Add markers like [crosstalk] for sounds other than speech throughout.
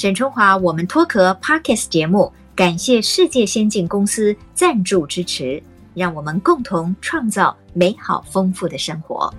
沈春华，我们脱壳 Podcast 节目，感谢世界先进公司赞助支持，让我们共同创造美好丰富的生活。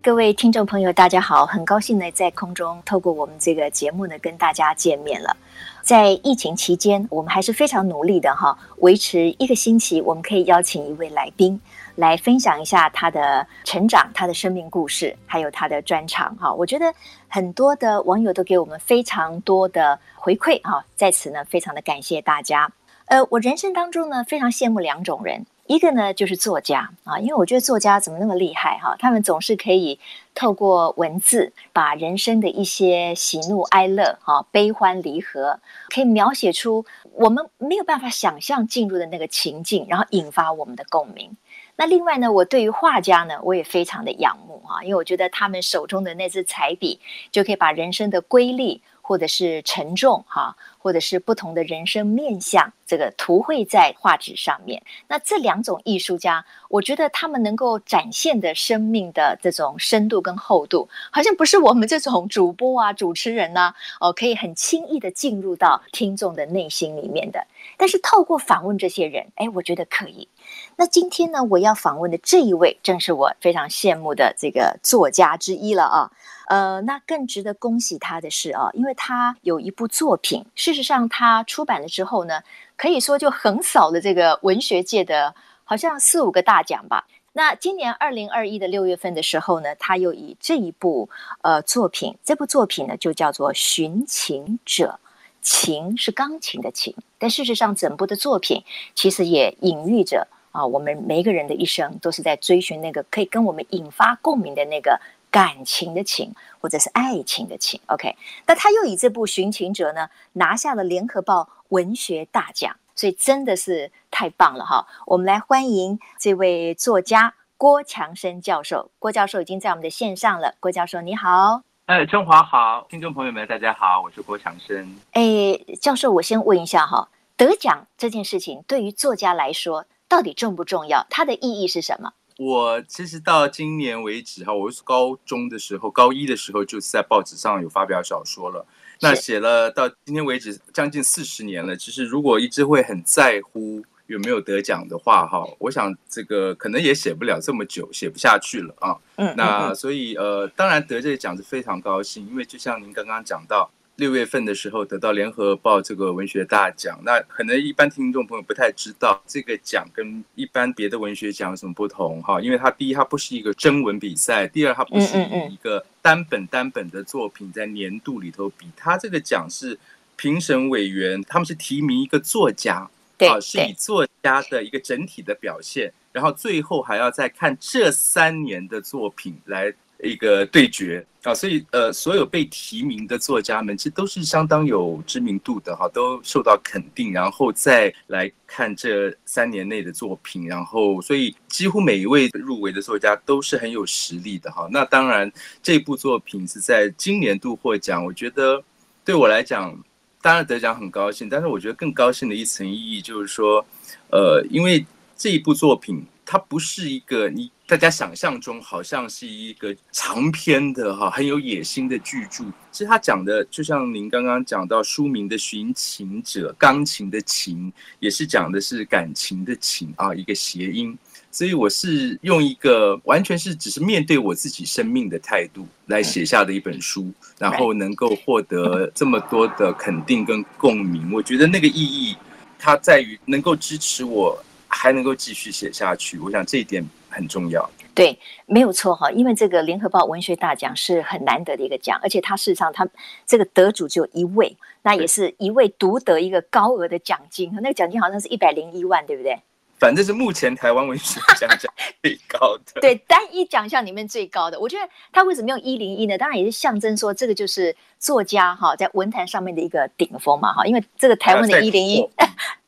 各位听众朋友，大家好，很高兴呢，在空中透过我们这个节目呢，跟大家见面了。在疫情期间，我们还是非常努力的哈，维持一个星期，我们可以邀请一位来宾。来分享一下他的成长、他的生命故事，还有他的专长哈。我觉得很多的网友都给我们非常多的回馈哈，在此呢，非常的感谢大家。呃，我人生当中呢，非常羡慕两种人，一个呢就是作家啊，因为我觉得作家怎么那么厉害哈？他们总是可以透过文字，把人生的一些喜怒哀乐哈、悲欢离合，可以描写出我们没有办法想象进入的那个情境，然后引发我们的共鸣。那另外呢，我对于画家呢，我也非常的仰慕啊，因为我觉得他们手中的那支彩笔，就可以把人生的瑰丽，或者是沉重哈，或者是不同的人生面相，这个图绘在画纸上面。那这两种艺术家，我觉得他们能够展现的生命的这种深度跟厚度，好像不是我们这种主播啊、主持人呐，哦，可以很轻易的进入到听众的内心里面的。但是透过访问这些人，哎，我觉得可以。那今天呢，我要访问的这一位，正是我非常羡慕的这个作家之一了啊。呃，那更值得恭喜他的是啊，因为他有一部作品是，事实上他出版了之后呢，可以说就横扫了这个文学界的，好像四五个大奖吧。那今年二零二一的六月份的时候呢，他又以这一部呃作品，这部作品呢就叫做《寻情者》，琴是钢琴的琴，但事实上整部的作品其实也隐喻着啊，我们每一个人的一生都是在追寻那个可以跟我们引发共鸣的那个。感情的情，或者是爱情的情，OK。那他又以这部《寻情者》呢，拿下了联合报文学大奖，所以真的是太棒了哈！我们来欢迎这位作家郭强生教授。郭教授已经在我们的线上了。郭教授你好，哎，中华好，听众朋友们大家好，我是郭强生。哎，教授，我先问一下哈，得奖这件事情对于作家来说到底重不重要？它的意义是什么？我其实到今年为止哈，我是高中的时候，高一的时候就是在报纸上有发表小说了。那写了到今天为止将近四十年了。其实如果一直会很在乎有没有得奖的话哈，我想这个可能也写不了这么久，写不下去了啊。嗯，那所以呃，当然得这个奖是非常高兴，因为就像您刚刚讲到。六月份的时候得到联合报这个文学大奖，那可能一般听众朋友不太知道这个奖跟一般别的文学奖有什么不同哈？因为它第一，它不是一个征文比赛；第二，它不是一个单本单本的作品在年度里头比，它这个奖是评审委员他们是提名一个作家，啊，是以作家的一个整体的表现，然后最后还要再看这三年的作品来。一个对决啊，所以呃，所有被提名的作家们其实都是相当有知名度的哈，都受到肯定，然后再来看这三年内的作品，然后所以几乎每一位入围的作家都是很有实力的哈。那当然，这部作品是在今年度获奖，我觉得对我来讲，当然得奖很高兴，但是我觉得更高兴的一层意义就是说，呃，因为这一部作品它不是一个你。大家想象中好像是一个长篇的哈，很有野心的巨著。其实他讲的，就像您刚刚讲到书名的“寻情者”，钢琴的琴，也是讲的是感情的情啊，一个谐音。所以我是用一个完全是只是面对我自己生命的态度来写下的一本书，然后能够获得这么多的肯定跟共鸣。我觉得那个意义，它在于能够支持我还能够继续写下去。我想这一点。很重要，对，没有错哈，因为这个联合报文学大奖是很难得的一个奖，而且它事实上它这个得主只有一位，那也是一位独得一个高额的奖金，那个奖金好像是一百零一万，对不对？反正是目前台湾文学奖项最高的，[laughs] 对，单一奖项里面最高的。我觉得他为什么用一零一呢？当然也是象征说这个就是作家哈在文坛上面的一个顶峰嘛哈，因为这个台湾的一零一。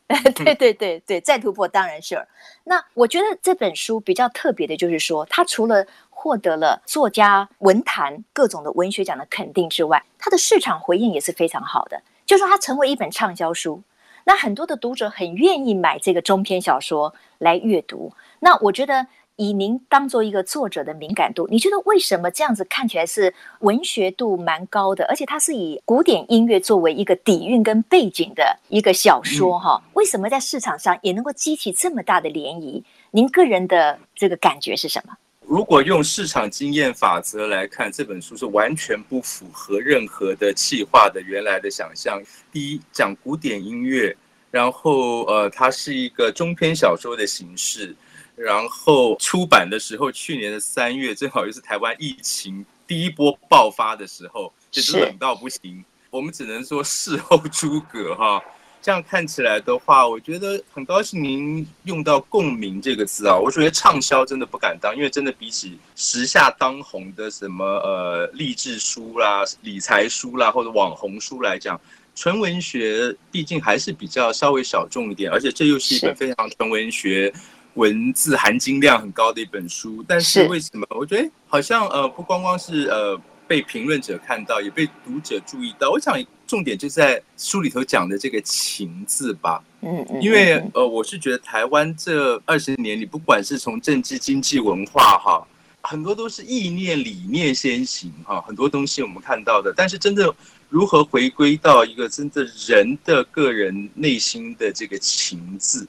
[laughs] 对对对对，再突破当然是。那我觉得这本书比较特别的，就是说，它除了获得了作家文坛各种的文学奖的肯定之外，它的市场回应也是非常好的。就是说它成为一本畅销书，那很多的读者很愿意买这个中篇小说来阅读。那我觉得以您当做一个作者的敏感度，你觉得为什么这样子看起来是文学度蛮高的，而且它是以古典音乐作为一个底蕴跟背景的一个小说哈？为什么在市场上也能够激起这么大的涟漪？您个人的这个感觉是什么？如果用市场经验法则来看，这本书是完全不符合任何的企划的原来的想象。第一，讲古典音乐，然后呃，它是一个中篇小说的形式。然后出版的时候，去年的三月，正好又是台湾疫情第一波爆发的时候，就是冷到不行。我们只能说事后诸葛哈。这样看起来的话，我觉得很高兴您用到“共鸣”这个字啊。我觉得畅销真的不敢当，因为真的比起时下当红的什么呃励志书啦、理财书啦或者网红书来讲，纯文学毕竟还是比较稍微小众一点，而且这又是一本非常纯文学。文字含金量很高的一本书，但是为什么？我觉得好像呃，不光光是呃被评论者看到，也被读者注意到。我想重点就在书里头讲的这个“情”字吧。嗯嗯。因为呃，我是觉得台湾这二十年里，不管是从政治、经济、文化哈，很多都是意念、理念先行哈，很多东西我们看到的。但是真的如何回归到一个真的人的个人内心的这个“情”字？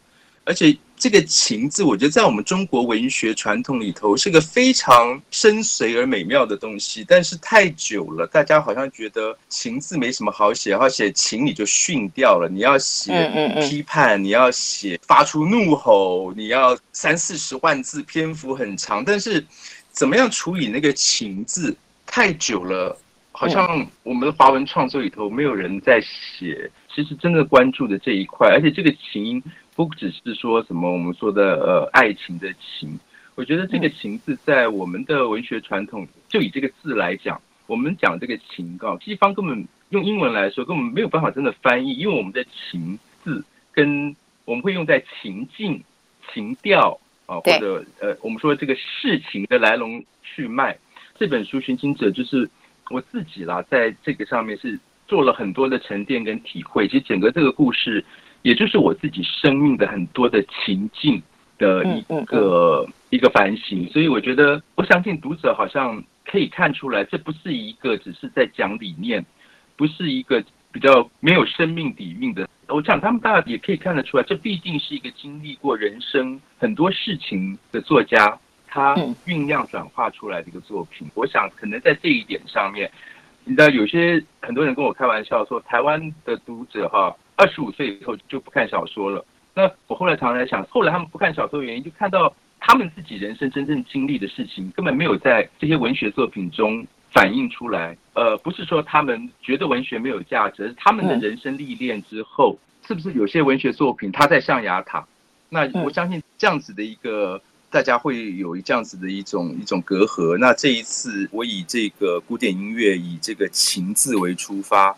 而且这个“情”字，我觉得在我们中国文学传统里头是个非常深邃而美妙的东西。但是太久了，大家好像觉得“情”字没什么好写，然后写“情”你就逊掉了。你要写批判，你要写发出怒吼，你要三四十万字，篇幅很长。但是怎么样处理那个“情”字？太久了，好像我们的华文创作里头没有人在写。其实真的关注的这一块，而且这个“情”。不只是说什么我们说的呃爱情的情，我觉得这个情字在我们的文学传统，就以这个字来讲，我们讲这个情告，西方根本用英文来说根本没有办法真的翻译，因为我们的情字跟我们会用在情境、情调啊，或者呃我们说这个事情的来龙去脉。这本书《寻情者》就是我自己啦，在这个上面是做了很多的沉淀跟体会。其实整个这个故事。也就是我自己生命的很多的情境的一个一个反省，所以我觉得，我相信读者好像可以看出来，这不是一个只是在讲理念，不是一个比较没有生命底蕴的。我想他们大家也可以看得出来，这毕竟是一个经历过人生很多事情的作家，他酝酿转化出来的一个作品。我想可能在这一点上面，你知道，有些很多人跟我开玩笑说，台湾的读者哈。二十五岁以后就不看小说了。那我后来常常在想，后来他们不看小说的原因，就看到他们自己人生真正经历的事情，根本没有在这些文学作品中反映出来。呃，不是说他们觉得文学没有价值，而是他们的人生历练之后，是不是有些文学作品它在象牙塔？那我相信这样子的一个大家会有这样子的一种一种隔阂。那这一次我以这个古典音乐，以这个情字为出发。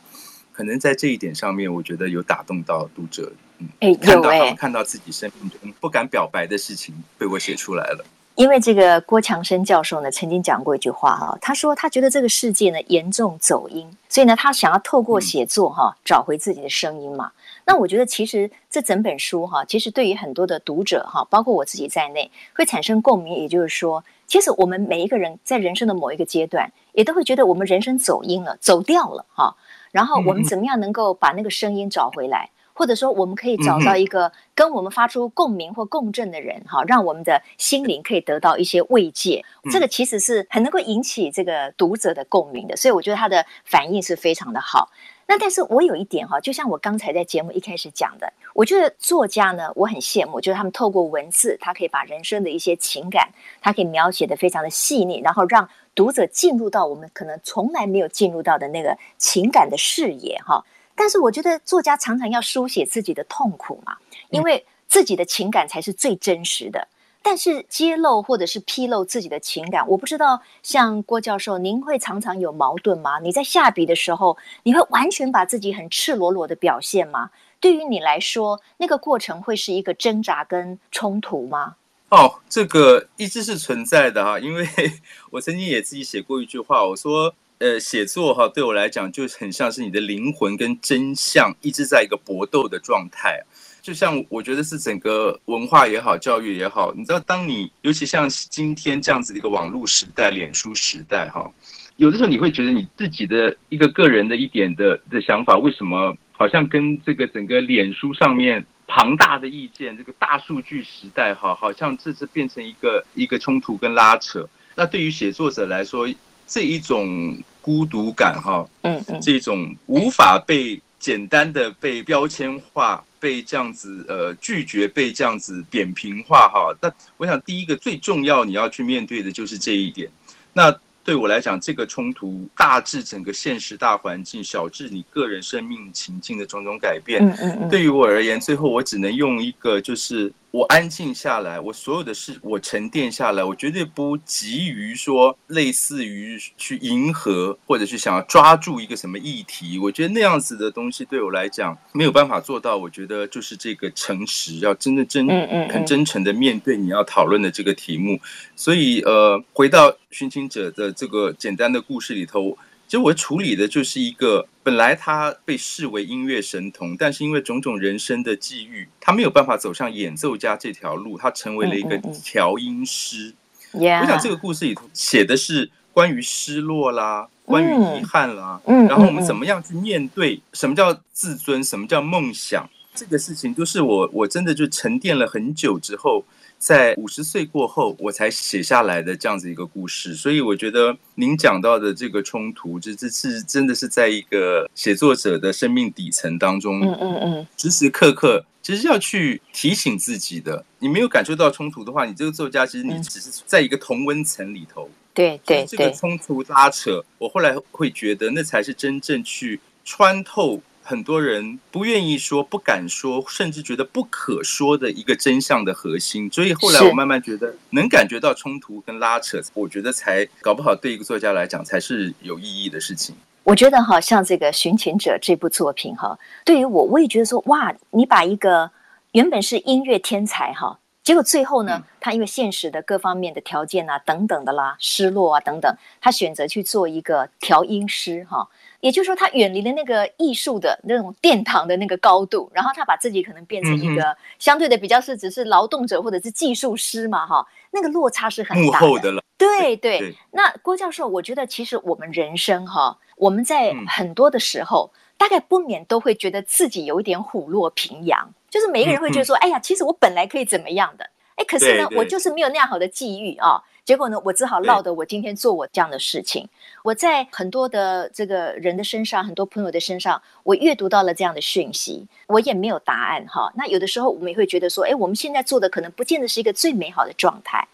可能在这一点上面，我觉得有打动到读者，嗯，哎，看到看到自己生命中不敢表白的事情被我写出来了。因为这个郭强生教授呢，曾经讲过一句话哈，他说他觉得这个世界呢严重走音，所以呢他想要透过写作哈找回自己的声音嘛。那我觉得其实这整本书哈，其实对于很多的读者哈，包括我自己在内，会产生共鸣。也就是说，其实我们每一个人在人生的某一个阶段，也都会觉得我们人生走音了，走掉了哈。然后我们怎么样能够把那个声音找回来？或者说，我们可以找到一个跟我们发出共鸣或共振的人，哈，让我们的心灵可以得到一些慰藉。这个其实是很能够引起这个读者的共鸣的，所以我觉得他的反应是非常的好。那但是我有一点哈，就像我刚才在节目一开始讲的，我觉得作家呢，我很羡慕，就是他们透过文字，他可以把人生的一些情感，他可以描写的非常的细腻，然后让读者进入到我们可能从来没有进入到的那个情感的视野哈。但是我觉得作家常常要书写自己的痛苦嘛，因为自己的情感才是最真实的。但是揭露或者是披露自己的情感，我不知道像郭教授，您会常常有矛盾吗？你在下笔的时候，你会完全把自己很赤裸裸的表现吗？对于你来说，那个过程会是一个挣扎跟冲突吗？哦，这个一直是存在的哈，因为 [laughs] 我曾经也自己写过一句话，我说，呃，写作哈对我来讲就很像是你的灵魂跟真相一直在一个搏斗的状态。就像我觉得是整个文化也好，教育也好，你知道，当你尤其像今天这样子的一个网络时代、脸书时代，哈，有的时候你会觉得你自己的一个个人的一点的的想法，为什么好像跟这个整个脸书上面庞大的意见，这个大数据时代，哈，好像这是变成一个一个冲突跟拉扯。那对于写作者来说，这一种孤独感，哈，嗯嗯，这种无法被简单的被标签化。被这样子呃拒绝，被这样子扁平化哈，那我想第一个最重要你要去面对的就是这一点。那对我来讲，这个冲突大至整个现实大环境，小至你个人生命情境的种种改变，嗯嗯嗯，对于我而言，最后我只能用一个就是。我安静下来，我所有的事我沉淀下来，我绝对不急于说类似于去迎合或者是想要抓住一个什么议题。我觉得那样子的东西对我来讲没有办法做到。我觉得就是这个诚实，要真的真很真诚的面对你要讨论的这个题目。所以呃，回到寻情者的这个简单的故事里头。其实我处理的就是一个，本来他被视为音乐神童，但是因为种种人生的际遇，他没有办法走上演奏家这条路，他成为了一个调音师。嗯嗯嗯。我想这个故事里头写的是关于失落啦，关于遗憾啦，然后我们怎么样去面对什么叫自尊，什么叫梦想，这个事情都是我我真的就沉淀了很久之后。在五十岁过后，我才写下来的这样子一个故事，所以我觉得您讲到的这个冲突，这这是真的是在一个写作者的生命底层当中，嗯嗯嗯，时时刻刻其实要去提醒自己的。你没有感受到冲突的话，你这个作家其实你只是在一个同温层里头，对对对，这个冲突拉扯，我后来会觉得那才是真正去穿透。很多人不愿意说、不敢说，甚至觉得不可说的一个真相的核心。所以后来我慢慢觉得，能感觉到冲突跟拉扯，我觉得才搞不好对一个作家来讲才是有意义的事情。我觉得哈，像这个《寻情者》这部作品哈，对于我，我也觉得说哇，你把一个原本是音乐天才哈，结果最后呢，他因为现实的各方面的条件啊等等的啦，失落啊等等，他选择去做一个调音师哈。也就是说，他远离了那个艺术的那种殿堂的那个高度，然后他把自己可能变成一个相对的比较是只是劳动者或者是技术师嘛，哈，那个落差是很大的。幕后的了。对对，对。那郭教授，我觉得其实我们人生哈，我们在很多的时候，大概不免都会觉得自己有一点虎落平阳，就是每一个人会觉得说，哎呀，其实我本来可以怎么样的，哎，可是呢，我就是没有那样好的际遇啊。结果呢，我只好落得我今天做我这样的事情。我在很多的这个人的身上，很多朋友的身上，我阅读到了这样的讯息。我也没有答案哈。那有的时候我们也会觉得说，哎，我们现在做的可能不见得是一个最美好的状态。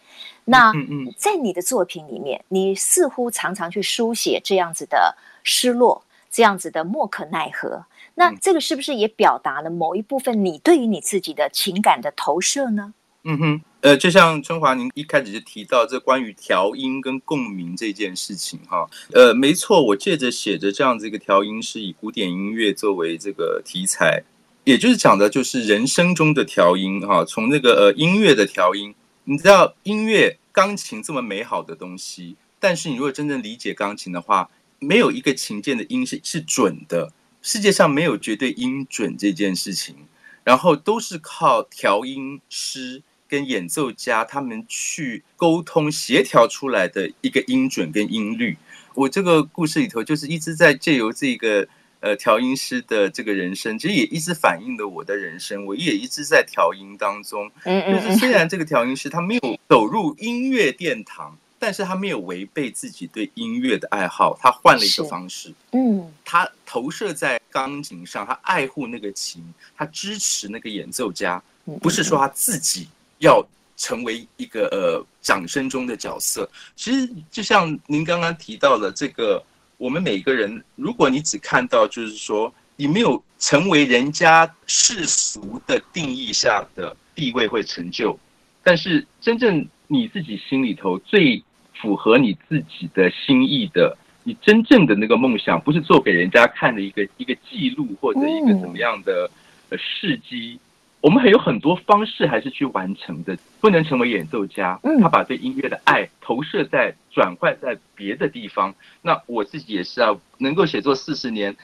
那在你的作品里面，你似乎常常去书写这样子的失落，这样子的莫可奈何。那这个是不是也表达了某一部分你对于你自己的情感的投射呢？嗯哼。呃，就像春华，您一开始就提到这关于调音跟共鸣这件事情哈，呃，没错，我借着写着这样子一个调音师，以古典音乐作为这个题材，也就是讲的就是人生中的调音哈，从那个呃音乐的调音，你知道音乐钢琴这么美好的东西，但是你如果真正理解钢琴的话，没有一个琴键的音是是准的，世界上没有绝对音准这件事情，然后都是靠调音师。跟演奏家他们去沟通协调出来的一个音准跟音律，我这个故事里头就是一直在借由这个呃调音师的这个人生，其实也一直反映了我的人生，我也一直在调音当中。就是虽然这个调音师他没有走入音乐殿堂，但是他没有违背自己对音乐的爱好，他换了一个方式。嗯，他投射在钢琴上，他爱护那个琴，他支持那个演奏家，不是说他自己。要成为一个呃掌声中的角色，其实就像您刚刚提到的这个，我们每个人，如果你只看到就是说你没有成为人家世俗的定义下的地位或成就，但是真正你自己心里头最符合你自己的心意的，你真正的那个梦想，不是做给人家看的一个一个记录或者一个怎么样的呃事迹。我们还有很多方式还是去完成的，不能成为演奏家。他把对音乐的爱投射在转换在别的地方。那我自己也是啊，能够写作四十年，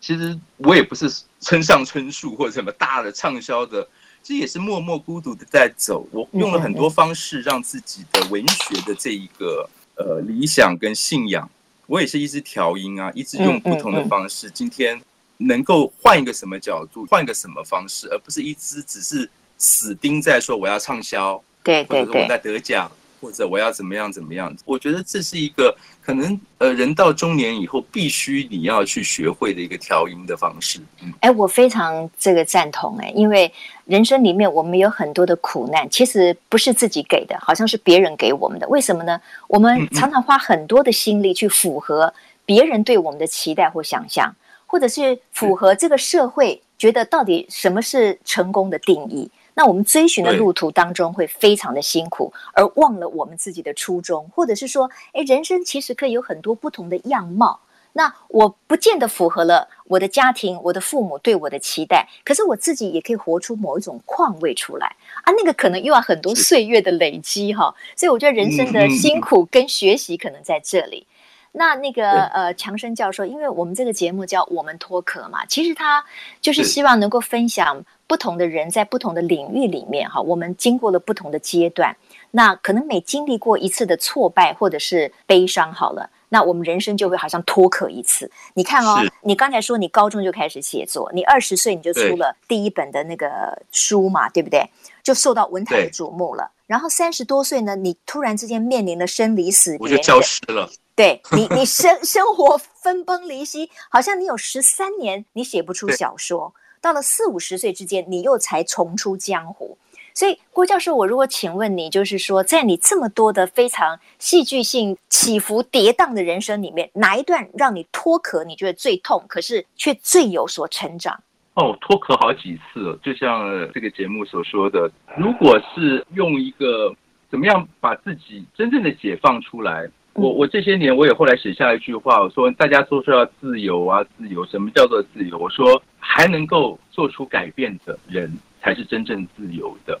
其实我也不是村上春树或者什么大的畅销的这也是默默孤独的在走。我用了很多方式让自己的文学的这一个呃理想跟信仰，我也是一直调音啊，一直用不同的方式。今天能够换一个什么角度，换一个什么方式，而不是一直只是死盯在说我要畅销，对对对，或者我在得奖。或者我要怎么样怎么样？我觉得这是一个可能呃，人到中年以后必须你要去学会的一个调音的方式。嗯，哎，我非常这个赞同哎，因为人生里面我们有很多的苦难，其实不是自己给的，好像是别人给我们的。为什么呢？我们常常花很多的心力去符合别人对我们的期待或想象，或者是符合这个社会觉得到底什么是成功的定义。那我们追寻的路途当中会非常的辛苦，而忘了我们自己的初衷，或者是说，哎，人生其实可以有很多不同的样貌。那我不见得符合了我的家庭、我的父母对我的期待，可是我自己也可以活出某一种况味出来啊。那个可能又要很多岁月的累积哈，所以我觉得人生的辛苦跟学习可能在这里。那那个呃，强生教授，因为我们这个节目叫我们脱壳嘛，其实他就是希望能够分享。不同的人在不同的领域里面，哈，我们经过了不同的阶段。那可能每经历过一次的挫败或者是悲伤，好了，那我们人生就会好像脱壳一次。你看哦，你刚才说你高中就开始写作，你二十岁你就出了第一本的那个书嘛，对，对不对？就受到文坛的瞩目了。然后三十多岁呢，你突然之间面临了生离死别，我就消失了。对 [laughs] 你，你生生活分崩离析，好像你有十三年你写不出小说。到了四五十岁之间，你又才重出江湖。所以，郭教授，我如果请问你，就是说，在你这么多的非常戏剧性、起伏跌宕的人生里面，哪一段让你脱壳？你觉得最痛，可是却最有所成长？哦，脱壳好几次，就像这个节目所说的，如果是用一个怎么样把自己真正的解放出来。我我这些年我也后来写下一句话，我说大家都说要自由啊，自由，什么叫做自由？我说还能够做出改变的人才是真正自由的。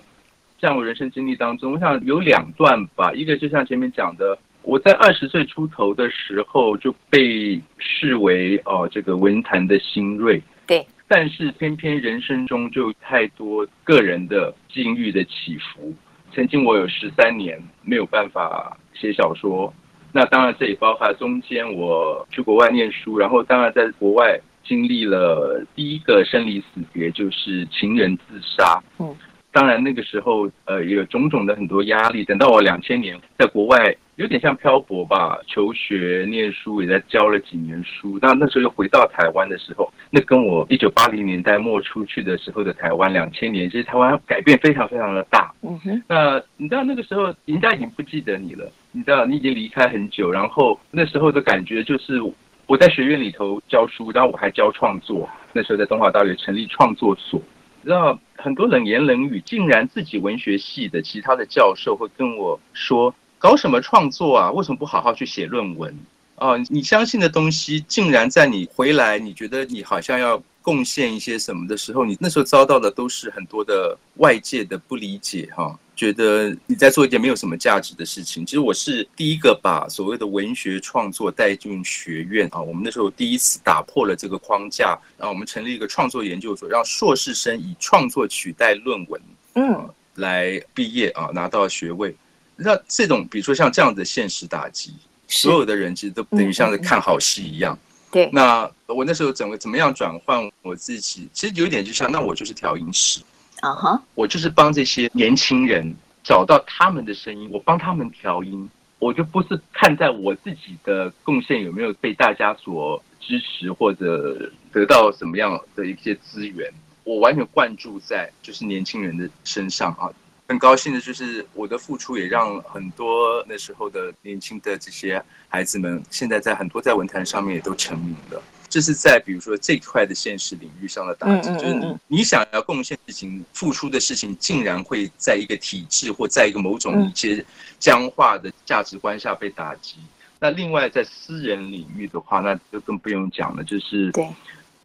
像我人生经历当中，我想有两段吧，一个就像前面讲的，我在二十岁出头的时候就被视为哦这个文坛的新锐，对，但是偏偏人生中就太多个人的境遇的起伏，曾经我有十三年没有办法写小说。那当然，这也包含中间我去国外念书，然后当然在国外经历了第一个生离死别，就是情人自杀。嗯，当然那个时候呃也有种种的很多压力。等到我两千年在国外有点像漂泊吧，求学念书也在教了几年书。那那时候又回到台湾的时候，那跟我一九八零年代末出去的时候的台湾，两千年其实台湾改变非常非常的大。嗯哼，那你知道那个时候人家已经不记得你了。你知道，你已经离开很久，然后那时候的感觉就是我在学院里头教书，然后我还教创作。那时候在东华大学成立创作所，你知道很多冷言冷语，竟然自己文学系的其他的教授会跟我说：“搞什么创作啊？为什么不好好去写论文？”哦，你相信的东西，竟然在你回来，你觉得你好像要贡献一些什么的时候，你那时候遭到的都是很多的外界的不理解，哈。觉得你在做一件没有什么价值的事情。其实我是第一个把所谓的文学创作带进学院啊。我们那时候第一次打破了这个框架，然后我们成立一个创作研究所，让硕士生以创作取代论文，嗯，来毕业啊，拿到学位。那这种比如说像这样的现实打击，所有的人其实都等于像是看好戏一样。对。那我那时候怎么怎么样转换我自己？其实有一点就像，那我就是调音师。啊哈！我就是帮这些年轻人找到他们的声音，我帮他们调音，我就不是看在我自己的贡献有没有被大家所支持或者得到什么样的一些资源，我完全灌注在就是年轻人的身上啊！很高兴的就是我的付出也让很多那时候的年轻的这些孩子们，现在在很多在文坛上面也都成名了。这是在比如说这块的现实领域上的打击，就是你你想要贡献事情、付出的事情，竟然会在一个体制或在一个某种一些僵化的价值观下被打击。那另外在私人领域的话，那就更不用讲了，就是对，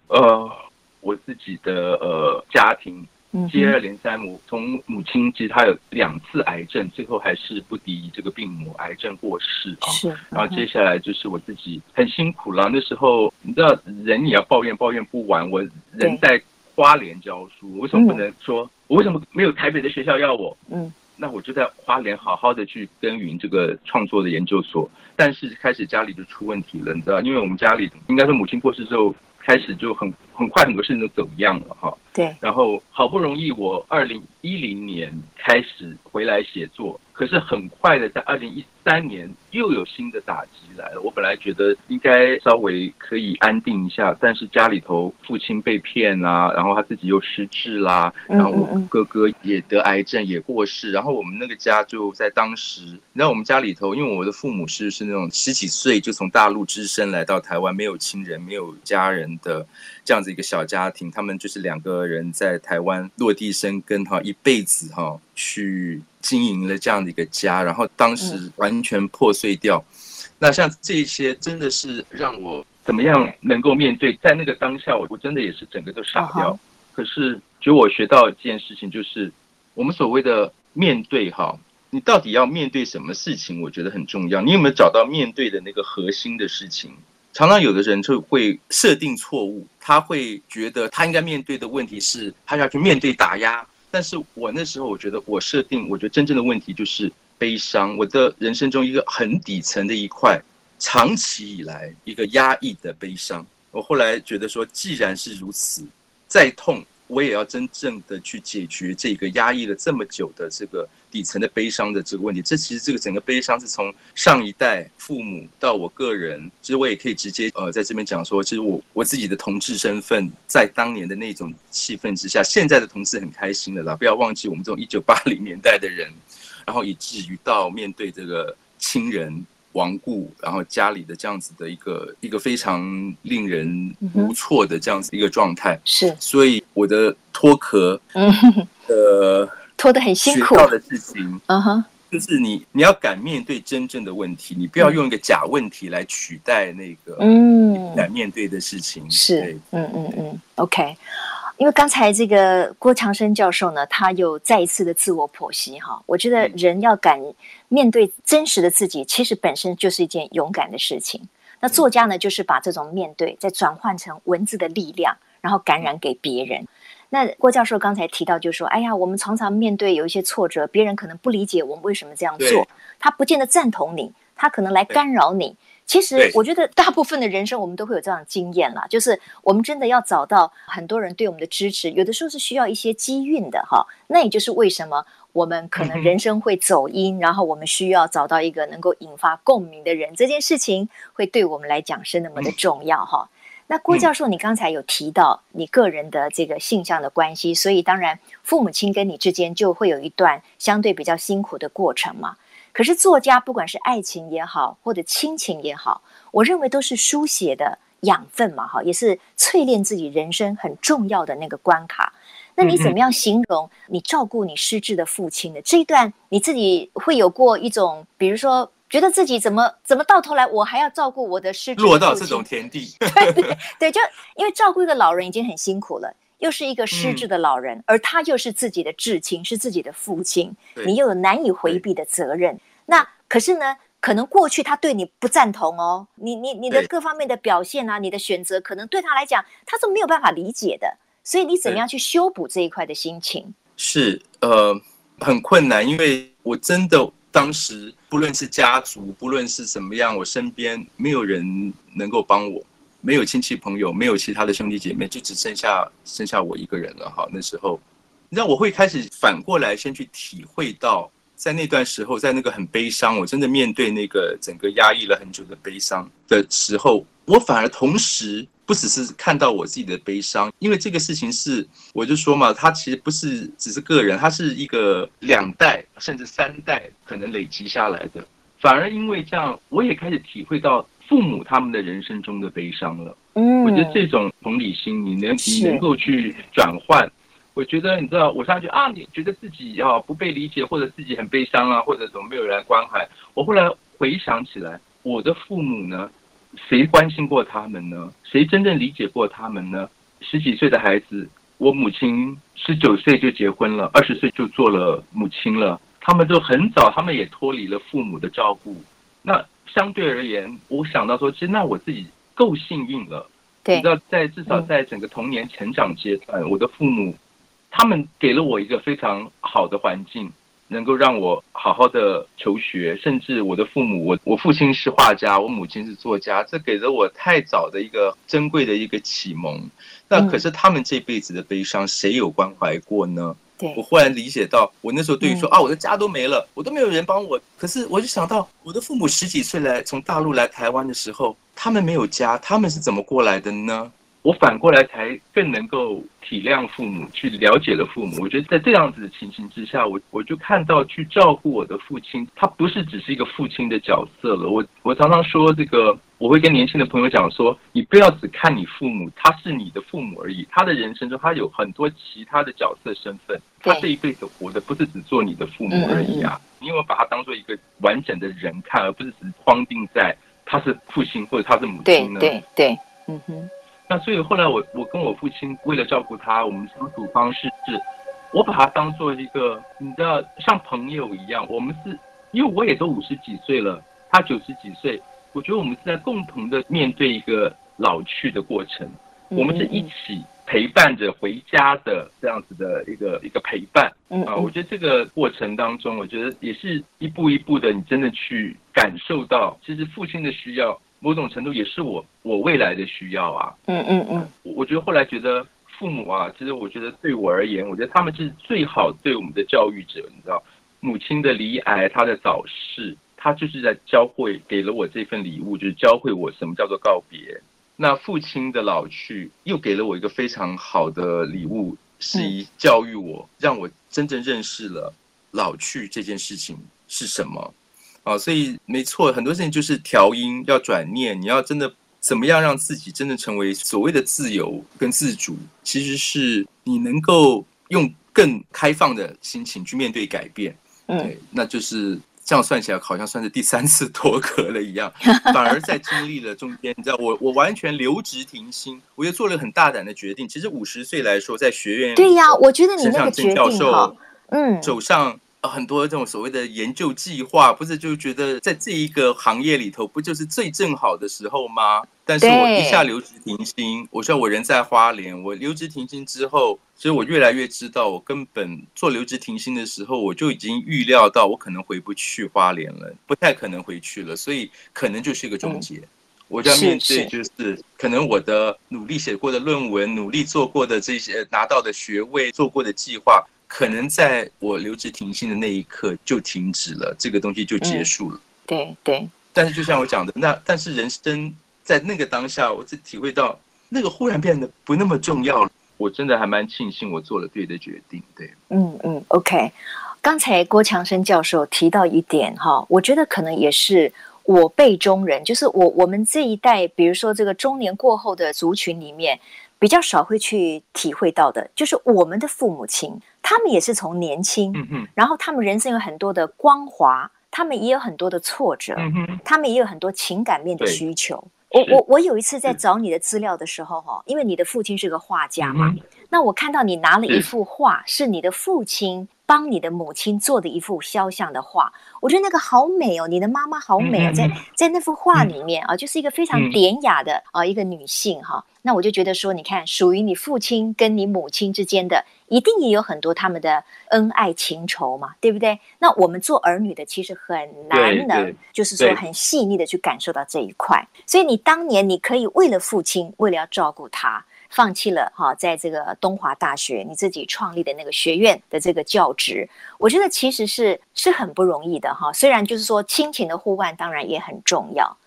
呃，我自己的呃家庭。接二连三，母从母亲其实她有两次癌症，最后还是不敌这个病魔，癌症过世啊。是，然后接下来就是我自己很辛苦了。那时候你知道，人也要抱怨，抱怨不完。我人在花莲教书，为什么不能说？我为什么没有台北的学校要我？嗯，那我就在花莲好好的去耕耘这个创作的研究所。但是开始家里就出问题了，你知道，因为我们家里应该说母亲过世之后，开始就很很快很多事情都走样了哈。对。然后好不容易我二零一零年开始回来写作，可是很快的在二零一三年又有新的打击来了。我本来觉得应该稍微可以安定一下，但是家里头父亲被骗啦，然后他自己又失智啦，然后我哥哥也得癌症也过世，然后我们那个家就在当时，你知道我们家里头，因为我的父母是是那种十几岁就从大陆只身来到台湾，没有亲人没有家人的这样子一个小家庭，他们就是两个人在台湾落地生根哈，一辈子哈去。经营了这样的一个家，然后当时完全破碎掉。那像这些，真的是让我怎么样能够面对？在那个当下，我我真的也是整个都傻掉。可是，就我学到一件事情，就是我们所谓的面对哈，你到底要面对什么事情？我觉得很重要。你有没有找到面对的那个核心的事情？常常有的人就会设定错误，他会觉得他应该面对的问题是，他要去面对打压。但是我那时候，我觉得我设定，我觉得真正的问题就是悲伤。我的人生中一个很底层的一块，长期以来一个压抑的悲伤。我后来觉得说，既然是如此，再痛。我也要真正的去解决这个压抑了这么久的这个底层的悲伤的这个问题。这其实这个整个悲伤是从上一代父母到我个人，其实我也可以直接呃在这边讲说，其实我我自己的同志身份，在当年的那种气氛之下，现在的同志很开心的啦。不要忘记我们这种一九八零年代的人，然后以至于到面对这个亲人。亡故，然后家里的这样子的一个一个非常令人无措的这样子一个状态，是，所以我的脱壳，嗯，呃，[laughs] 脱得很辛苦，学到的事情，嗯哼，就是你你要敢面对真正的问题，你不要用一个假问题来取代那个，嗯，敢面对的事情，是，嗯嗯嗯，OK。因为刚才这个郭强生教授呢，他又再一次的自我剖析哈，我觉得人要敢面对真实的自己，其实本身就是一件勇敢的事情。那作家呢，就是把这种面对再转换成文字的力量，然后感染给别人。那郭教授刚才提到，就是说，哎呀，我们常常面对有一些挫折，别人可能不理解我们为什么这样做，他不见得赞同你，他可能来干扰你。其实我觉得大部分的人生我们都会有这样的经验啦，就是我们真的要找到很多人对我们的支持，有的时候是需要一些机运的哈。那也就是为什么我们可能人生会走音，然后我们需要找到一个能够引发共鸣的人，这件事情会对我们来讲是那么的重要哈。那郭教授，你刚才有提到你个人的这个性向的关系，所以当然父母亲跟你之间就会有一段相对比较辛苦的过程嘛。可是作家不管是爱情也好，或者亲情也好，我认为都是书写的养分嘛，哈，也是淬炼自己人生很重要的那个关卡。那你怎么样形容你照顾你失智的父亲的这一段？你自己会有过一种，比如说觉得自己怎么怎么到头来我还要照顾我的失智落到这种田地？[laughs] 对对对，就因为照顾一个老人已经很辛苦了。又是一个失智的老人，嗯、而他又是自己的至亲，是自己的父亲，你又有难以回避的责任。那可是呢，可能过去他对你不赞同哦，你你你的各方面的表现啊，你的选择，可能对他来讲他是没有办法理解的。所以你怎么样去修补这一块的心情？是呃很困难，因为我真的当时不论是家族，不论是什么样，我身边没有人能够帮我。没有亲戚朋友，没有其他的兄弟姐妹，就只剩下剩下我一个人了。哈，那时候，你知道我会开始反过来先去体会到，在那段时候，在那个很悲伤，我真的面对那个整个压抑了很久的悲伤的时候，我反而同时不只是看到我自己的悲伤，因为这个事情是，我就说嘛，它其实不是只是个人，它是一个两代甚至三代可能累积下来的，反而因为这样，我也开始体会到。父母他们的人生中的悲伤了，嗯，我觉得这种同理心，你能你能够去转换，我觉得你知道，我上去啊，你觉得自己啊不被理解，或者自己很悲伤啊，或者怎么没有人来关怀，我后来回想起来，我的父母呢，谁关心过他们呢？谁真正理解过他们呢？十几岁的孩子，我母亲十九岁就结婚了，二十岁就做了母亲了，他们都很早，他们也脱离了父母的照顾，那。相对而言，我想到说，其实那我自己够幸运了。对，你知道，在至少在整个童年成长阶段，嗯、我的父母他们给了我一个非常好的环境。能够让我好好的求学，甚至我的父母，我我父亲是画家，我母亲是作家，这给了我太早的一个珍贵的一个启蒙。那可是他们这辈子的悲伤，谁有关怀过呢？对，我忽然理解到，我那时候对于说啊，我的家都没了，我都没有人帮我。可是我就想到，我的父母十几岁来从大陆来台湾的时候，他们没有家，他们是怎么过来的呢？我反过来才更能够体谅父母，去了解了父母。我觉得在这样子的情形之下，我我就看到去照顾我的父亲，他不是只是一个父亲的角色了。我我常常说这个，我会跟年轻的朋友讲说，你不要只看你父母，他是你的父母而已。他的人生中，他有很多其他的角色身份，他这一辈子活的不是只做你的父母而已啊。你有没有把他当做一个完整的人看，而不是只框定在他是父亲或者他是母亲呢？对对对，嗯哼。那所以后来我我跟我父亲为了照顾他，我们相处方式是，我把他当做一个你知道像朋友一样，我们是因为我也都五十几岁了，他九十几岁，我觉得我们是在共同的面对一个老去的过程，我们是一起陪伴着回家的这样子的一个一个陪伴，啊，我觉得这个过程当中，我觉得也是一步一步的，你真的去感受到，其实父亲的需要。某种程度也是我我未来的需要啊，嗯嗯嗯，我觉得后来觉得父母啊，其实我觉得对我而言，我觉得他们是最好对我们的教育者，你知道，母亲的离癌，她的早逝，她就是在教会给了我这份礼物，就是教会我什么叫做告别。那父亲的老去，又给了我一个非常好的礼物，是以教育我，让我真正认识了老去这件事情是什么。啊，所以没错，很多事情就是调音要转念，你要真的怎么样让自己真的成为所谓的自由跟自主，其实是你能够用更开放的心情去面对改变。对，嗯，那就是这样算起来，好像算是第三次脱壳了一样。[laughs] 反而在经历了中间，你知道，我我完全留职停薪，我又做了很大胆的决定。其实五十岁来说，在学院对呀，我觉得你那个决定哈，嗯，走上。很多这种所谓的研究计划，不是就觉得在这一个行业里头，不就是最正好的时候吗？但是我一下留职停薪，我说我人在花莲，我留职停薪之后，所以我越来越知道，我根本做留职停薪的时候，我就已经预料到我可能回不去花莲了，不太可能回去了，所以可能就是一个终结。我就要面对，就是可能我的努力写过的论文，努力做过的这些拿到的学位，做过的计划。可能在我留职停薪的那一刻就停止了，这个东西就结束了。嗯、对对。但是就像我讲的，那但是人生在那个当下，我只体会到那个忽然变得不那么重要了。我真的还蛮庆幸我做了对的决定。对，嗯嗯，OK。刚才郭强生教授提到一点哈，我觉得可能也是我辈中人，就是我我们这一代，比如说这个中年过后的族群里面。比较少会去体会到的，就是我们的父母亲，他们也是从年轻，嗯嗯，然后他们人生有很多的光华，他们也有很多的挫折，他们也有很多情感面的需求。我我我有一次在找你的资料的时候，哈，因为你的父亲是个画家嘛，那我看到你拿了一幅画，是你的父亲帮你的母亲做的一幅肖像的画，我觉得那个好美哦，你的妈妈好美哦，在在那幅画里面啊，就是一个非常典雅的啊一个女性哈。那我就觉得说，你看，属于你父亲跟你母亲之间的，一定也有很多他们的恩爱情仇嘛，对不对？那我们做儿女的，其实很难能，就是说很细腻的去感受到这一块。所以你当年你可以为了父亲，为了要照顾他，放弃了哈，在这个东华大学你自己创立的那个学院的这个教职，我觉得其实是是很不容易的哈。虽然就是说亲情的互换当然也很重要。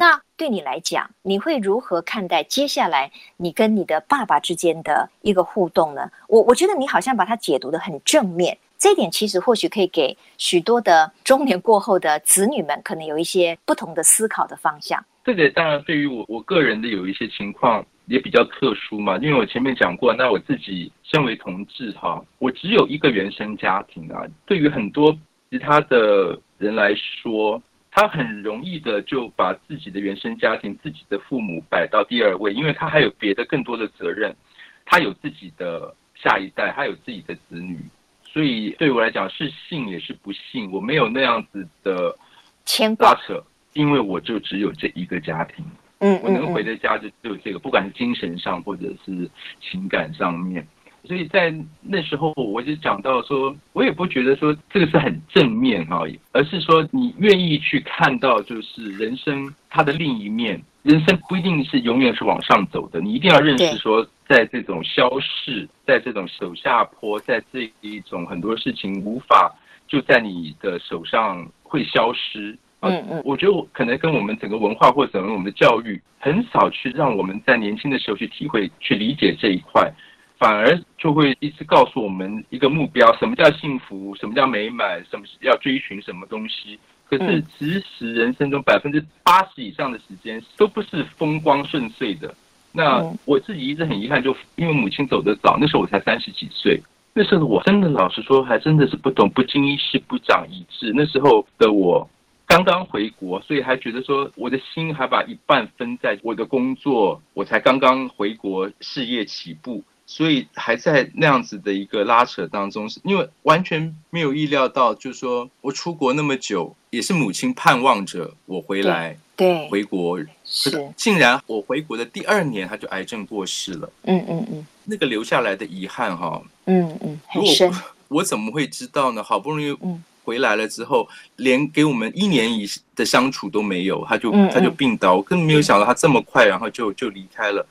那对你来讲，你会如何看待接下来你跟你的爸爸之间的一个互动呢？我我觉得你好像把它解读得很正面，这一点其实或许可以给许多的中年过后的子女们可能有一些不同的思考的方向。这个当然对于我我个人的有一些情况也比较特殊嘛，因为我前面讲过，那我自己身为同志哈，我只有一个原生家庭啊，对于很多其他的人来说。他很容易的就把自己的原生家庭、自己的父母摆到第二位，因为他还有别的更多的责任，他有自己的下一代，他有自己的子女，所以对我来讲是幸也是不幸，我没有那样子的牵挂。扯，因为我就只有这一个家庭，嗯，我能回的家就只有这个，不管是精神上或者是情感上面。所以在那时候，我就讲到说，我也不觉得说这个是很正面哈，而是说你愿意去看到，就是人生它的另一面。人生不一定是永远是往上走的，你一定要认识说，在这种消逝，在这种手下坡，在这一种很多事情无法就在你的手上会消失。嗯嗯，我觉得我可能跟我们整个文化或者我们的教育很少去让我们在年轻的时候去体会、去理解这一块。反而就会一直告诉我们一个目标：什么叫幸福？什么叫美满？什么要追寻什么东西？可是，其实人生中百分之八十以上的时间都不是风光顺遂的。那我自己一直很遗憾，就因为母亲走得早，那时候我才三十几岁。那时候我真的老实说，还真的是不懂，不经一事不长一智。那时候的我刚刚回国，所以还觉得说我的心还把一半分在我的工作，我才刚刚回国，事业起步。所以还在那样子的一个拉扯当中，是因为完全没有意料到，就是说我出国那么久，也是母亲盼望着我回来，对，回国是，竟然我回国的第二年，他就癌症过世了。嗯嗯嗯，那个留下来的遗憾哈，嗯嗯，很深。我怎么会知道呢？好不容易回来了之后，连给我们一年以的相处都没有，他就他就病倒，我更没有想到他这么快，然后就就离开了。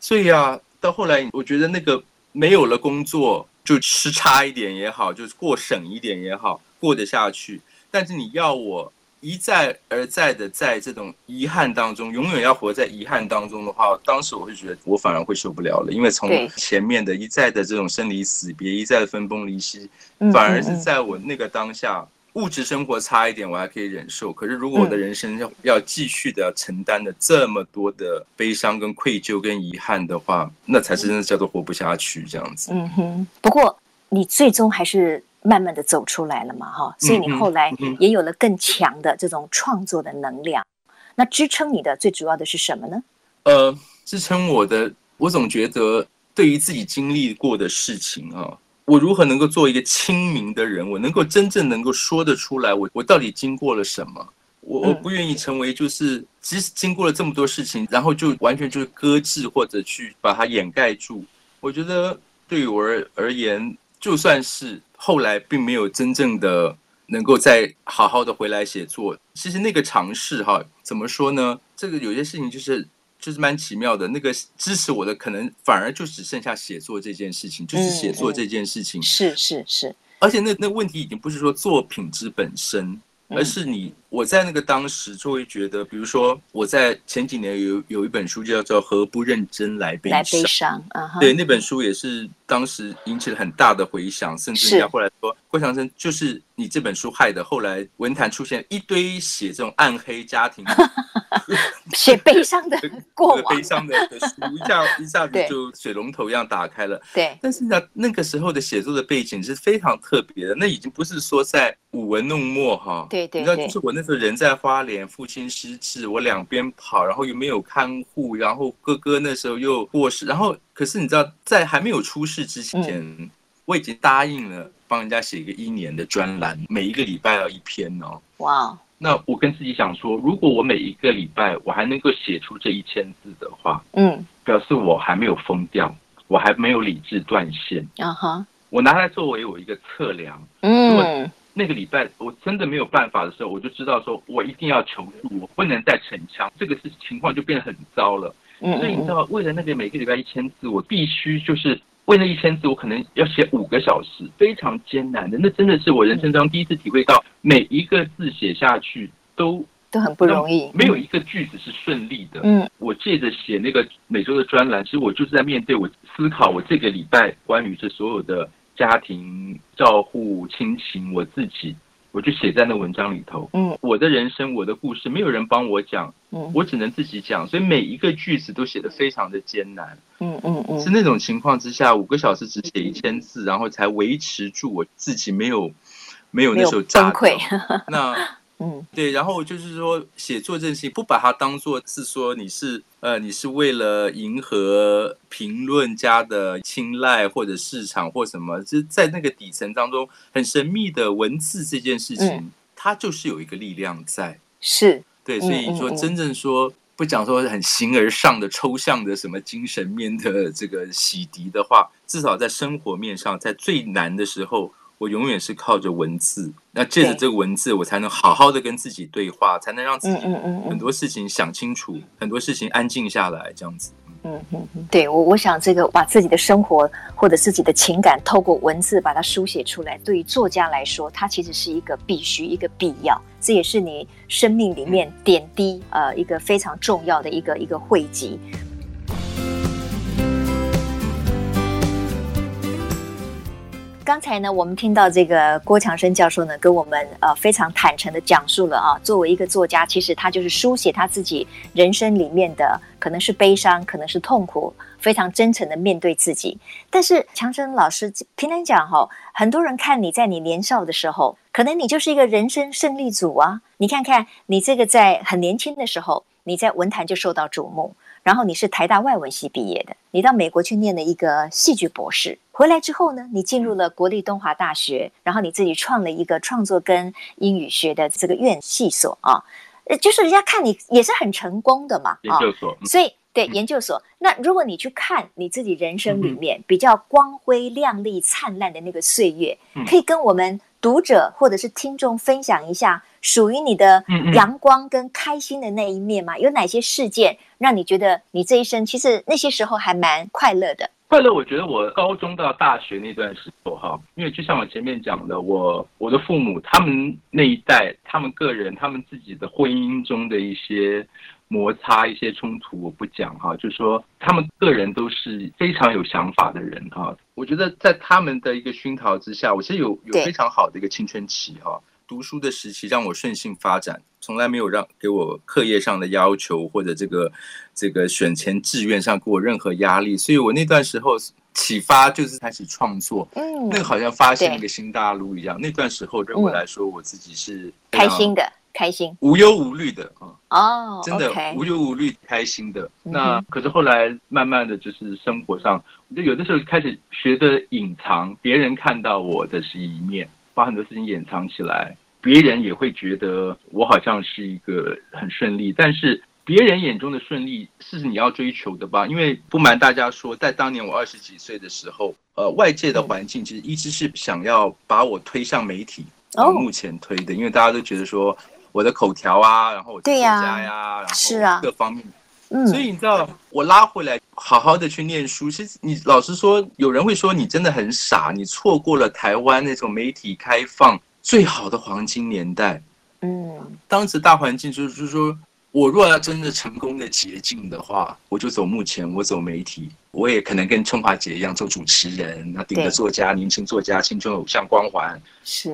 所以啊。到后来，我觉得那个没有了工作，就吃差一点也好，就是过省一点也好，过得下去。但是你要我一再而再的在这种遗憾当中，永远要活在遗憾当中的话，当时我会觉得我反而会受不了了，因为从前面的一再的这种生离死别，一再的分崩离析，反而是在我那个当下。物质生活差一点，我还可以忍受。可是，如果我的人生要要继续的要承担的这么多的悲伤、跟愧疚、跟遗憾的话，那才是真的叫做活不下去这样子。嗯哼。不过，你最终还是慢慢的走出来了嘛，哈。所以你后来也有了更强的这种创作的能量。那支撑你的最主要的是什么呢？呃，支撑我的，我总觉得对于自己经历过的事情啊。我如何能够做一个清明的人？我能够真正能够说得出来我，我我到底经过了什么？我我不愿意成为就是即使经过了这么多事情，然后就完全就是搁置或者去把它掩盖住。我觉得对于我而而言，就算是后来并没有真正的能够再好好的回来写作，其实那个尝试哈，怎么说呢？这个有些事情就是。就是蛮奇妙的，那个支持我的可能反而就只剩下写作这件事情，就是写作这件事情，是是是，而且那那问题已经不是说作品之本身，而是你。我在那个当时就会觉得，比如说我在前几年有有一本书叫做《何不认真来悲伤》，来悲伤，啊，对，那本书也是当时引起了很大的回响，甚至人家后来说郭强生就是你这本书害的。后来文坛出现一堆写这种暗黑家庭、[laughs] 写悲伤的过往、悲伤的书，一下一下子就水龙头一样打开了。对，但是呢，那个时候的写作的背景是非常特别的，那已经不是说在舞文弄墨哈，对对，你知道，就是我那。是人在花莲，父亲失智，我两边跑，然后又没有看护，然后哥哥那时候又过世，然后可是你知道，在还没有出事之前，嗯、我已经答应了帮人家写一个一年的专栏，每一个礼拜要一篇哦。哇！那我跟自己想说，如果我每一个礼拜我还能够写出这一千字的话，嗯，表示我还没有疯掉，我还没有理智断线。啊哈！我拿来作为我一个测量。嗯。那个礼拜我真的没有办法的时候，我就知道说，我一定要求助，我不能再逞强，这个是情况就变得很糟了。所以你知道，为了那个每个礼拜一千字，我必须就是为了一千字，我可能要写五个小时，非常艰难的。那真的是我人生中第一次体会到，每一个字写下去都都很不容易，没有一个句子是顺利的。嗯，我借着写那个每周的专栏，其实我就是在面对我思考我这个礼拜关于这所有的。家庭照护亲情，我自己我就写在那文章里头。嗯，我的人生，我的故事，没有人帮我讲，嗯，我只能自己讲，所以每一个句子都写得非常的艰难。嗯嗯嗯，是那种情况之下，五个小时只写一千字，然后才维持住我自己没有没有那时候崩溃。那。嗯，对，然后就是说，写作这件事情不把它当做是说你是呃，你是为了迎合评论家的青睐或者市场或什么，就是在那个底层当中很神秘的文字这件事情，嗯、它就是有一个力量在。是，对，所以说真正说不讲说很形而上的抽象的什么精神面的这个洗涤的话，至少在生活面上，在最难的时候，我永远是靠着文字。那借着这个文字，我才能好好的跟自己对话，才能让自己很多事情想清楚，很多事情安静下来，这样子。嗯嗯嗯，对我，我想这个把自己的生活或者自己的情感透过文字把它书写出来，对于作家来说，它其实是一个必须、一个必要，这也是你生命里面点滴呃一个非常重要的一个一个汇集。刚才呢，我们听到这个郭强生教授呢，跟我们呃非常坦诚的讲述了啊，作为一个作家，其实他就是书写他自己人生里面的可能是悲伤，可能是痛苦，非常真诚的面对自己。但是强生老师平常讲哈，很多人看你在你年少的时候，可能你就是一个人生胜利组啊。你看看你这个在很年轻的时候，你在文坛就受到瞩目。然后你是台大外文系毕业的，你到美国去念了一个戏剧博士，回来之后呢，你进入了国立东华大学，然后你自己创了一个创作跟英语学的这个院系所啊，呃，就是人家看你也是很成功的嘛，研究所，啊，所以对研究所。那如果你去看你自己人生里面比较光辉亮丽灿烂的那个岁月，可以跟我们读者或者是听众分享一下。属于你的阳光跟开心的那一面吗？有哪些事件让你觉得你这一生其实那些时候还蛮快乐的？快乐，我觉得我高中到大学那段时候哈，因为就像我前面讲的，我我的父母他们那一代，他们个人他们自己的婚姻中的一些摩擦、一些冲突，我不讲哈，就是说他们个人都是非常有想法的人哈。我觉得在他们的一个熏陶之下，我其实有有非常好的一个青春期哈。读书的时期让我顺性发展，从来没有让给我课业上的要求或者这个这个选前志愿上给我任何压力，所以我那段时候启发就是开始创作，嗯，那个好像发现一个新大陆一样。那段时候对我来说，我自己是开心的，开心，无忧无虑的啊，哦，真的无忧无虑，开心的。那可是后来慢慢的就是生活上，就有的时候开始学着隐藏，别人看到我的是一面。把很多事情掩藏起来，别人也会觉得我好像是一个很顺利，但是别人眼中的顺利是你要追求的吧？因为不瞒大家说，在当年我二十几岁的时候，呃，外界的环境其实一直是想要把我推向媒体，哦，目前推的，因为大家都觉得说我的口条啊，然后我的作家呀，然后各方面。嗯，所以你知道，我拉回来好好的去念书。其实你老实说，有人会说你真的很傻，你错过了台湾那种媒体开放最好的黄金年代。嗯，当时大环境就是就是说，我若要真的成功的捷径的话，我就走目前，我走媒体，我也可能跟春华姐一样做主持人，那顶着作家、年轻作家、青春偶像光环。是，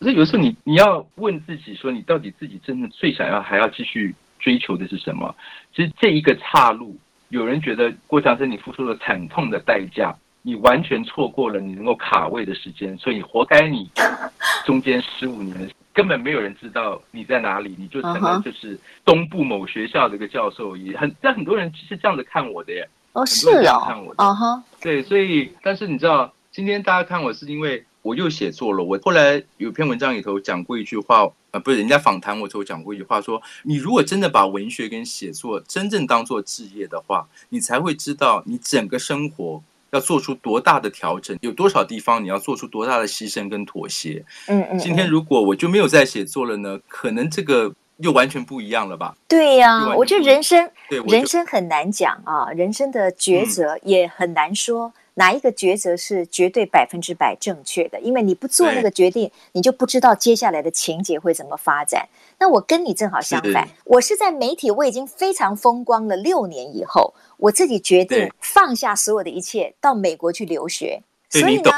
所以有时候你你要问自己说，你到底自己真的最想要还要继续追求的是什么？其实这一个岔路，有人觉得郭强生你付出了惨痛的代价，你完全错过了你能够卡位的时间，所以活该你中间十五年根本没有人知道你在哪里，你就成了就是东部某学校的一个教授，也很但很多人是这样子看我的耶。哦，是哦，看我的，对，所以但是你知道，今天大家看我是因为。我又写作了。我后来有篇文章里头讲过一句话，呃，不是人家访谈我头讲过一句话，说你如果真的把文学跟写作真正当做职业的话，你才会知道你整个生活要做出多大的调整，有多少地方你要做出多大的牺牲跟妥协。嗯嗯。今天如果我就没有再写作了呢？可能这个又完全不一样了吧？对呀、啊，我觉得人生人生很难讲啊，人生的抉择也很难说。嗯哪一个抉择是绝对百分之百正确的？因为你不做那个决定，你就不知道接下来的情节会怎么发展。那我跟你正好相反，我是在媒体，我已经非常风光了六年以后，我自己决定放下所有的一切，到美国去留学。所以呢，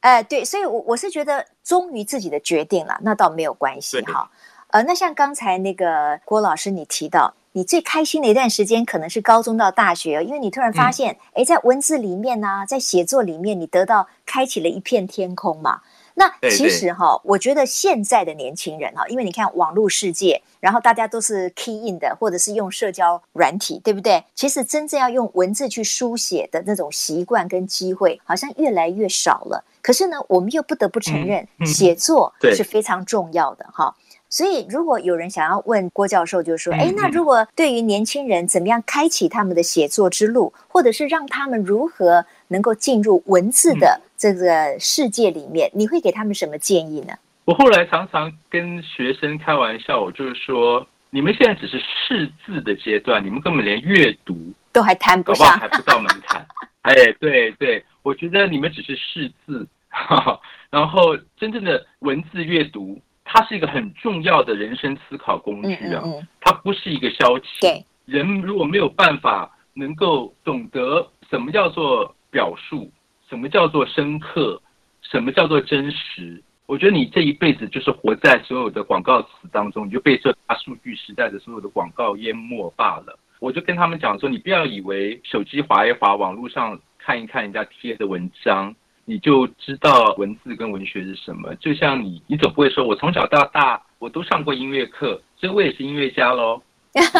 哎，对，所以我我是觉得忠于自己的决定了，那倒没有关系哈。呃，那像刚才那个郭老师你提到。你最开心的一段时间可能是高中到大学，因为你突然发现，哎、嗯，在文字里面呢、啊，在写作里面，你得到开启了一片天空嘛。那其实哈，我觉得现在的年轻人哈，因为你看网络世界，然后大家都是 key in 的，或者是用社交软体，对不对？其实真正要用文字去书写的那种习惯跟机会，好像越来越少了。可是呢，我们又不得不承认，写作是非常重要的哈。所以，如果有人想要问郭教授，就是说，哎，那如果对于年轻人怎么样开启他们的写作之路，或者是让他们如何能够进入文字的这个世界里面，你会给他们什么建议呢？我后来常常跟学生开玩笑，我就是说，你们现在只是识字的阶段，你们根本连阅读都还谈不上，还不到门槛。哎，对对，我觉得你们只是识字。[laughs] 然后，真正的文字阅读，它是一个很重要的人生思考工具啊。它不是一个消遣。对，人如果没有办法能够懂得什么叫做表述，什么叫做深刻，什么叫做真实，我觉得你这一辈子就是活在所有的广告词当中，你就被这大数据时代的所有的广告淹没罢了。我就跟他们讲说，你不要以为手机滑一滑，网络上看一看人家贴的文章。你就知道文字跟文学是什么，就像你，你总不会说，我从小到大我都上过音乐课，所以我也是音乐家喽。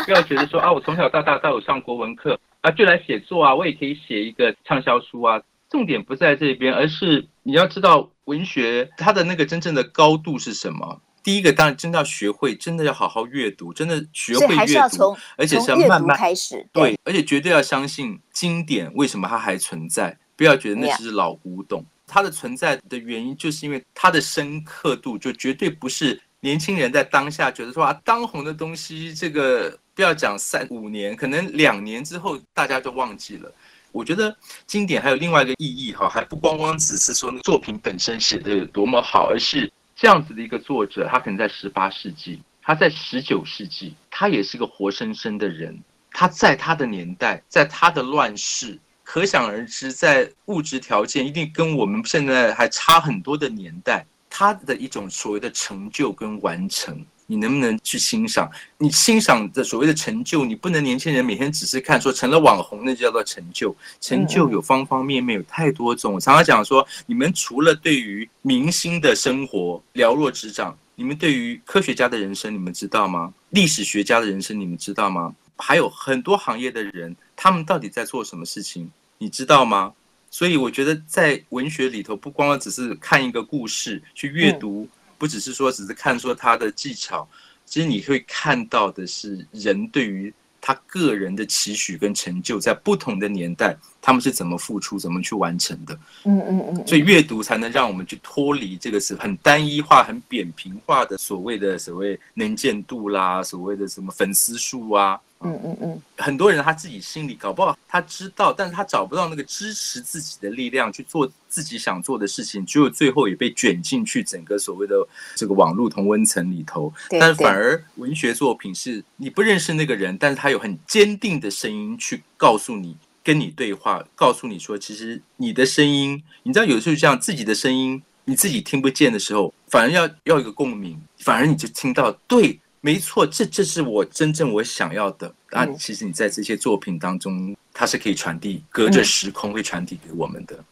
不要觉得说啊，我从小到大都有上国文课啊，就来写作啊，我也可以写一个畅销书啊。重点不在这边，而是你要知道文学它的那个真正的高度是什么。第一个当然真的要学会，真的要好好阅读，真的学会阅读，而且是要慢慢开始。对，而且绝对要相信经典，为什么它还存在？不要觉得那只是老古董，它的存在的原因就是因为它的深刻度，就绝对不是年轻人在当下觉得说啊，当红的东西，这个不要讲三五年，可能两年之后大家就忘记了。我觉得经典还有另外一个意义哈，还不光光只是说那作品本身写的有多么好，而是这样子的一个作者，他可能在十八世纪，他在十九世纪，他也是个活生生的人，他在他的年代，在他的乱世。可想而知，在物质条件一定跟我们现在还差很多的年代，他的一种所谓的成就跟完成，你能不能去欣赏？你欣赏的所谓的成就，你不能年轻人每天只是看说成了网红，那就叫做成就。成就有方方面面，有太多种。我常常讲说，你们除了对于明星的生活了若指掌，你们对于科学家的人生，你们知道吗？历史学家的人生，你们知道吗？还有很多行业的人。他们到底在做什么事情，你知道吗？所以我觉得在文学里头，不光光只是看一个故事去阅读，不只是说只是看说他的技巧，其实你会看到的是人对于他个人的期许跟成就，在不同的年代，他们是怎么付出、怎么去完成的。嗯嗯嗯。所以阅读才能让我们去脱离这个是很单一化、很扁平化的所谓的所谓能见度啦，所谓的什么粉丝数啊。嗯嗯嗯，很多人他自己心里搞不好他知道，但是他找不到那个支持自己的力量去做自己想做的事情，只有最后也被卷进去整个所谓的这个网络同温层里头。但是反而文学作品是你不认识那个人，但是他有很坚定的声音去告诉你，跟你对话，告诉你说，其实你的声音，你知道有时候像自己的声音，你自己听不见的时候，反而要要一个共鸣，反而你就听到对。没错，这这是我真正我想要的。啊，其实你在这些作品当中，它是可以传递，隔着时空会传递给我们的。嗯，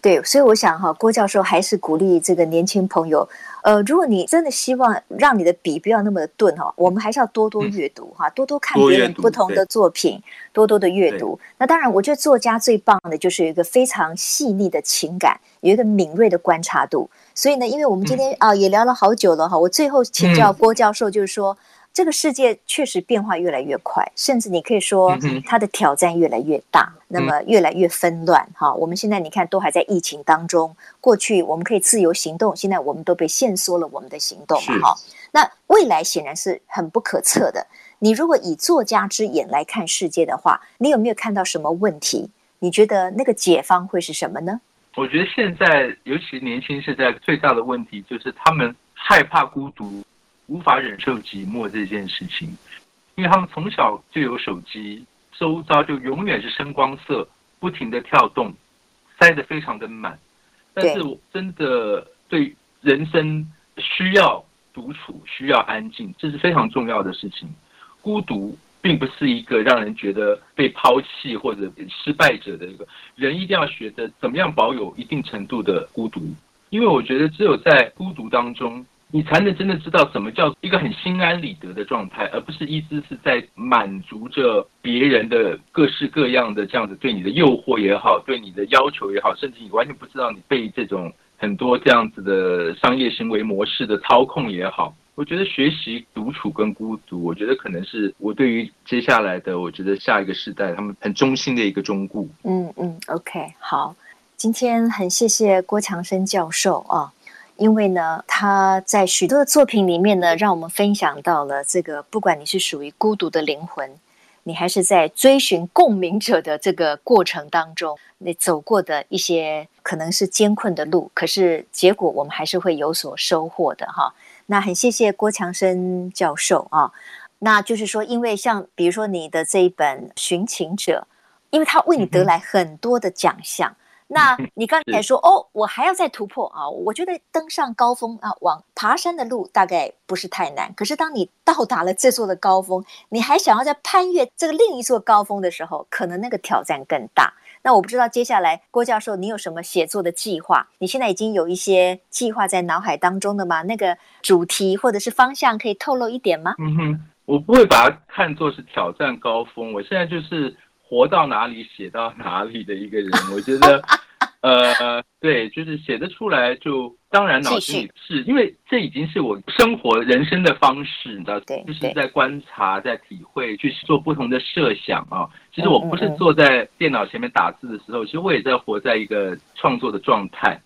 对，所以我想哈，郭教授还是鼓励这个年轻朋友，呃，如果你真的希望让你的笔不要那么的钝哈，我们还是要多多阅读哈，多多看别人不同的作品，多多的阅读。那当然，我觉得作家最棒的就是有一个非常细腻的情感，有一个敏锐的观察度。所以呢，因为我们今天啊也聊了好久了哈，我最后请教郭教授，就是说。这个世界确实变化越来越快，甚至你可以说它的挑战越来越大，那么越来越纷乱。哈，我们现在你看都还在疫情当中，过去我们可以自由行动，现在我们都被限缩了我们的行动嘛。哈，那未来显然是很不可测的。你如果以作家之眼来看世界的话，你有没有看到什么问题？你觉得那个解方会是什么呢？我觉得现在尤其年轻世代最大的问题就是他们害怕孤独。无法忍受寂寞这件事情，因为他们从小就有手机，周遭就永远是声光色不停的跳动，塞得非常的满。但是我真的对人生需要独处，需要安静，这是非常重要的事情。孤独并不是一个让人觉得被抛弃或者失败者的一个人，一定要学着怎么样保有一定程度的孤独，因为我觉得只有在孤独当中。你才能真的知道什么叫一个很心安理得的状态，而不是一直是在满足着别人的各式各样的这样子对你的诱惑也好，对你的要求也好，甚至你完全不知道你被这种很多这样子的商业行为模式的操控也好。我觉得学习独处跟孤独，我觉得可能是我对于接下来的，我觉得下一个世代他们很衷心的一个忠告。嗯嗯，OK，好，今天很谢谢郭强生教授啊，因为呢，他在许多的作品里面呢，让我们分享到了这个，不管你是属于孤独的灵魂，你还是在追寻共鸣者的这个过程当中，你走过的一些可能是艰困的路，可是结果我们还是会有所收获的哈。那很谢谢郭强生教授啊，那就是说，因为像比如说你的这一本《寻情者》，因为他为你得来很多的奖项。嗯、那你刚才说哦，我还要再突破啊，我觉得登上高峰啊，往爬山的路大概不是太难。可是当你到达了这座的高峰，你还想要再攀越这个另一座高峰的时候，可能那个挑战更大。那我不知道接下来郭教授你有什么写作的计划？你现在已经有一些计划在脑海当中的吗？那个主题或者是方向可以透露一点吗？嗯哼，我不会把它看作是挑战高峰，我现在就是活到哪里写到哪里的一个人。我觉得，[laughs] 呃，对，就是写得出来就。当然，脑子里是因为这已经是我生活人生的方式，你知道，就是在观察、在体会、去做不同的设想啊。其实我不是坐在电脑前面打字的时候，其实我也在活在一个创作的状态。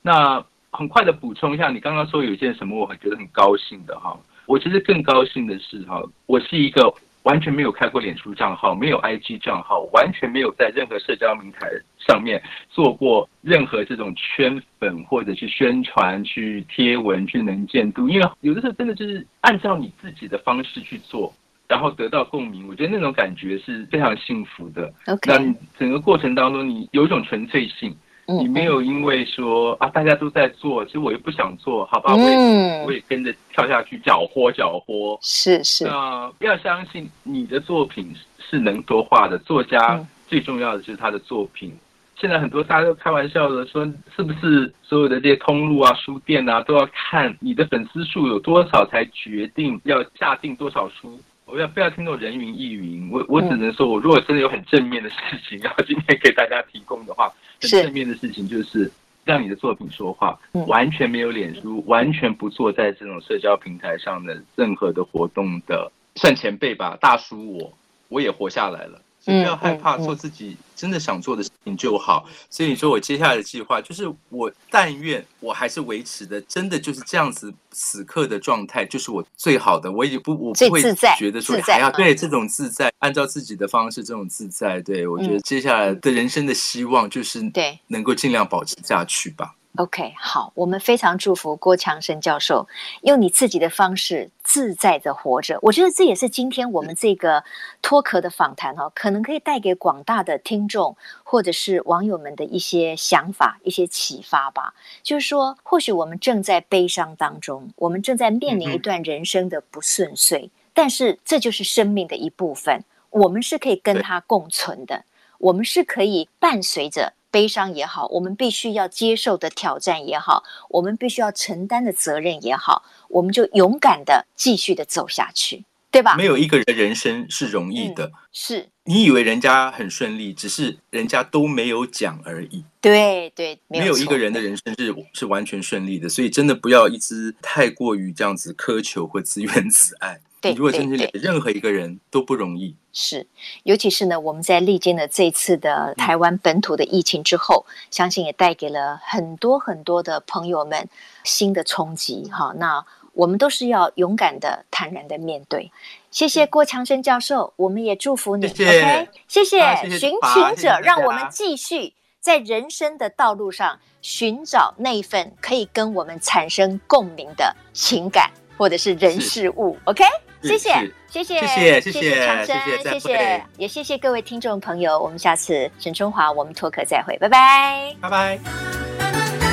那很快的补充一下，你刚刚说有一件什么，我很觉得很高兴的哈。我其实更高兴的是哈，我是一个。完全没有开过脸书账号，没有 IG 账号，完全没有在任何社交平台上面做过任何这种圈粉或者是宣传、去贴文、去能见度。因为有的时候真的就是按照你自己的方式去做，然后得到共鸣，我觉得那种感觉是非常幸福的。OK，那整个过程当中，你有一种纯粹性。你没有因为说啊，大家都在做，其实我又不想做，好吧？我也、嗯、我也跟着跳下去搅和搅和。是是。那要相信你的作品是能说话的，作家最重要的就是他的作品。嗯、现在很多大家都开玩笑的说，是不是所有的这些通路啊、书店啊，都要看你的粉丝数有多少才决定要下定多少书？我要不要听到人云亦云？我我只能说，我如果真的有很正面的事情 [laughs] 要今天给大家提供的话，很正面的事情就是让你的作品说话，完全没有脸书，完全不做在这种社交平台上的任何的活动的，算前辈吧，大叔我我也活下来了。不要害怕做自己真的想做的事情就好。所以你说我接下来的计划就是，我但愿我还是维持的，真的就是这样子，此刻的状态就是我最好的。我也不，我不会觉得说还要对这种自在，按照自己的方式这种自在。对，我觉得接下来的人生的希望就是对，能够尽量保持下去吧。OK，好，我们非常祝福郭强生教授用你自己的方式自在的活着。我觉得这也是今天我们这个脱壳的访谈哦，可能可以带给广大的听众或者是网友们的一些想法、一些启发吧。就是说，或许我们正在悲伤当中，我们正在面临一段人生的不顺遂，但是这就是生命的一部分，我们是可以跟它共存的，我们是可以伴随着。悲伤也好，我们必须要接受的挑战也好，我们必须要承担的责任也好，我们就勇敢的继续的走下去，对吧？没有一个人的人生是容易的，嗯、是你以为人家很顺利，只是人家都没有讲而已。对对，没有，没有一个人的人生是是完全顺利的，所以真的不要一直太过于这样子苛求或自怨自艾。对，如果真是任何一个人都不容易，是，尤其是呢，我们在历经了这次的台湾本土的疫情之后，嗯、相信也带给了很多很多的朋友们新的冲击。哈，那我们都是要勇敢的、坦然的面对。谢谢郭强生教授，我们也祝福你。谢谢，OK，谢谢。啊、谢谢寻情者，让我们继续在人生的道路上寻找那份可以跟我们产生共鸣的情感，或者是人事物。OK。谢谢，谢谢，谢谢，谢谢，谢谢强生，谢谢，也谢谢各位听众朋友。我们下次沈春华，我们脱壳再会，拜拜，拜拜。